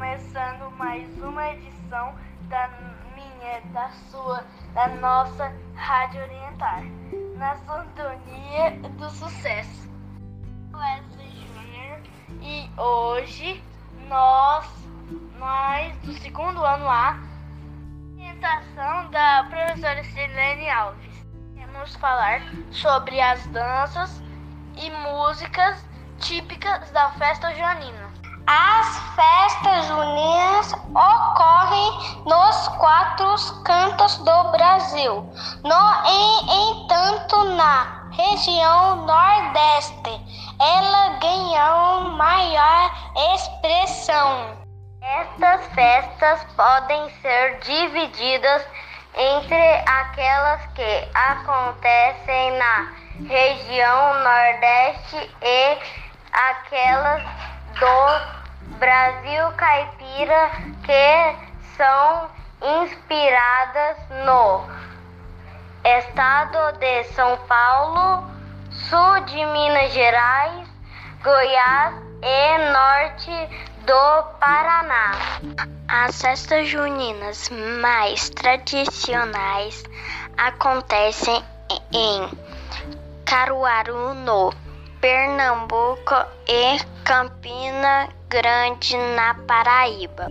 começando mais uma edição da minha, da sua, da nossa Rádio Orientar, na sintonia do sucesso. Wesley Júnior e hoje nós, nós do segundo ano A, orientação da professora Silene Alves, vamos falar sobre as danças e músicas típicas da festa junina. As festas quatro cantos do Brasil. No entanto, na região Nordeste, ela ganhou maior expressão. Estas festas podem ser divididas entre aquelas que acontecem na região Nordeste e aquelas do Brasil caipira que são inspiradas no estado de São Paulo, sul de Minas Gerais, Goiás e norte do Paraná. As festas juninas mais tradicionais acontecem em Caruaru, no Pernambuco e Campina Grande, na Paraíba.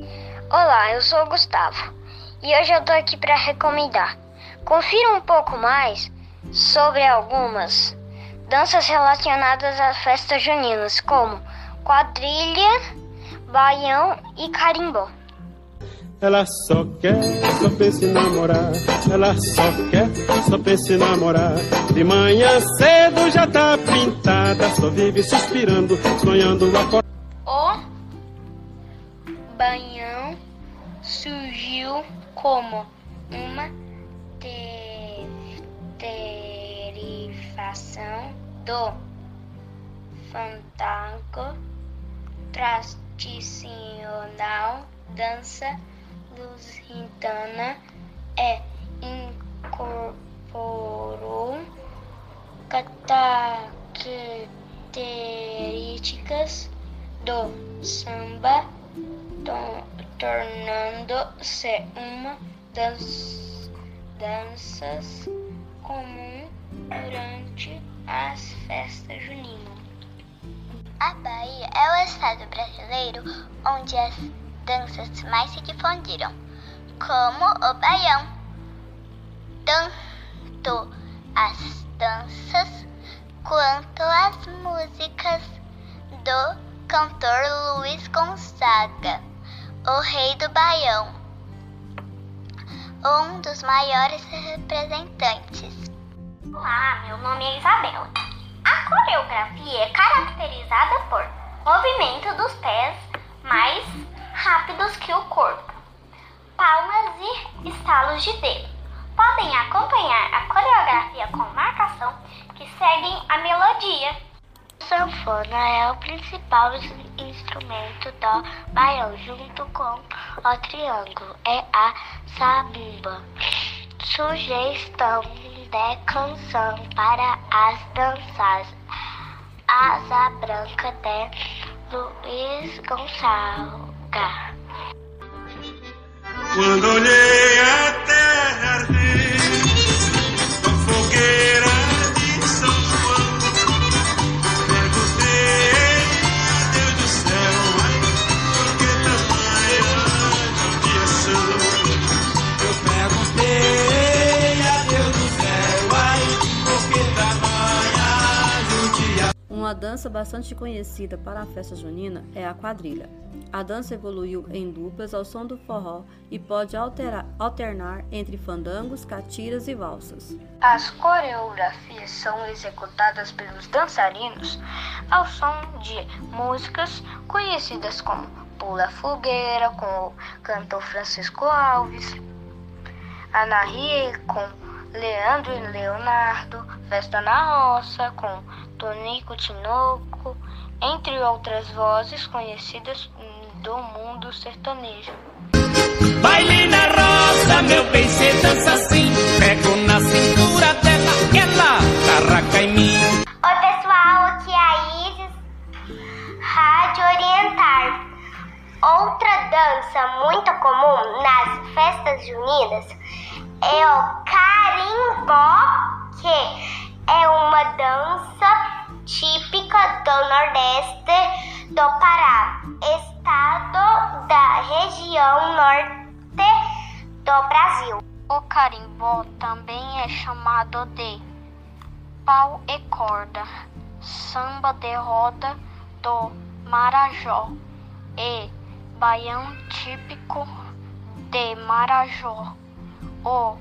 Olá, eu sou o Gustavo e hoje eu tô aqui para recomendar. Confira um pouco mais sobre algumas danças relacionadas às festas juninas, como quadrilha, baião e carimbó. Ela só quer, só pensa em namorar. Ela só quer, só pensa em namorar. De manhã cedo já tá pintada, só vive suspirando, sonhando acordar. Surgiu como uma derivação do fandango tradicional dança lusitana e incorporou características do samba, tornando-se uma das danças comum durante as festas juninas. A Bahia é o estado brasileiro onde as danças mais se difundiram, como o baião. Tanto as danças quanto as músicas do cantor Luiz Gonzaga, o rei do baião, um dos maiores representantes. Olá, meu nome é Isabela. A coreografia é caracterizada por movimento dos pés mais rápidos que o corpo, palmas e estalos de dedo. Podem acompanhar a coreografia com marcação que seguem a melodia. A sanfona é o principal instrumento do baião, junto com o triângulo é a sabumba. Sugestão de canção para as danças. Asa Branca de Luiz Gonçalves. Quando olhei a terra arder, Uma dança bastante conhecida para a festa junina é a quadrilha. A dança evoluiu em duplas ao som do forró e pode alterar, alternar entre fandangos, catiras e valsas. As coreografias são executadas pelos dançarinos ao som de músicas conhecidas como Pula Fogueira, com o cantor Francisco Alves, Anarie com Leandro e Leonardo, Festa na Roça, com Tonico Tinoco, entre outras vozes conhecidas do mundo sertanejo. Baile na roça, meu bem, cê dança assim. Pego na cintura dela, ela tarraca em mim. Oi, pessoal, aqui é a Isis, Rádio Orientar. Outra dança muito comum nas festas juninas é o carimbó, que é uma dança do Nordeste do Pará, estado da região norte do Brasil. O carimbó também é chamado de pau e corda, samba de roda do Marajó e baião típico de Marajó. O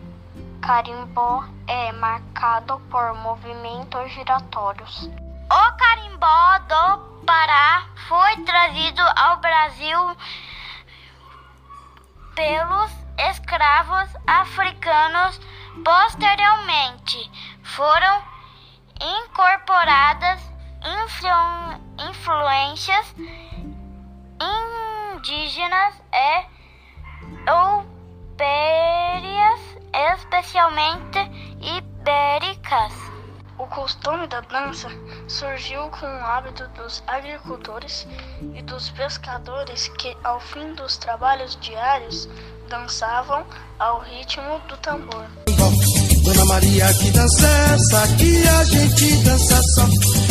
carimbó é marcado por movimentos giratórios. O carimbó do Pará foi trazido ao Brasil pelos escravos africanos. Posteriormente, foram incorporadas influ influências indígenas e europeias, especialmente ibéricas. O costume da dança surgiu com o hábito dos agricultores e dos pescadores que, ao fim dos trabalhos diários, dançavam ao ritmo do tambor. Dona Maria, que dança essa? Que a gente dança só.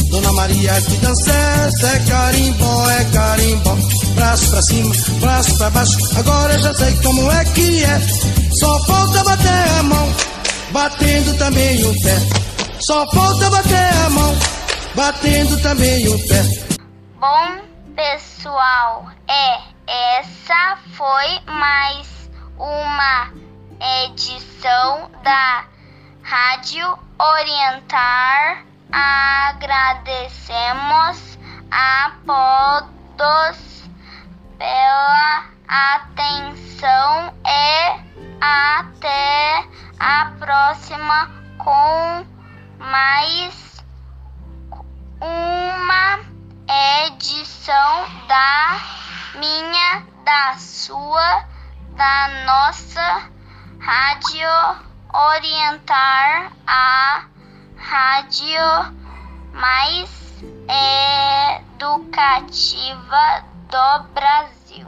Dona Maria, que dança essa? É carimbó, é carimbó. Braço pra cima, braço pra baixo. Agora eu já sei como é que é. Só falta bater a mão, batendo também o pé. Só falta bater a mão, batendo também o pé. Bom, pessoal, é essa foi mais uma edição da Rádio Orientar. Agradecemos a todos pela atenção e até a próxima com mais uma edição da minha, da sua, da nossa Rádio Orientar, a rádio mais educativa do Brasil.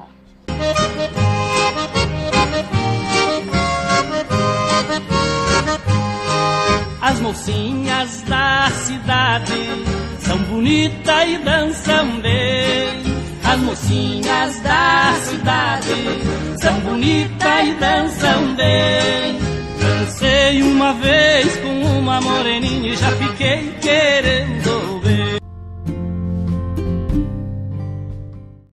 As mocinhas da cidade são bonitas e dançam bem. As mocinhas da cidade são bonitas e dançam bem. Dancei uma vez com uma moreninha e já fiquei querendo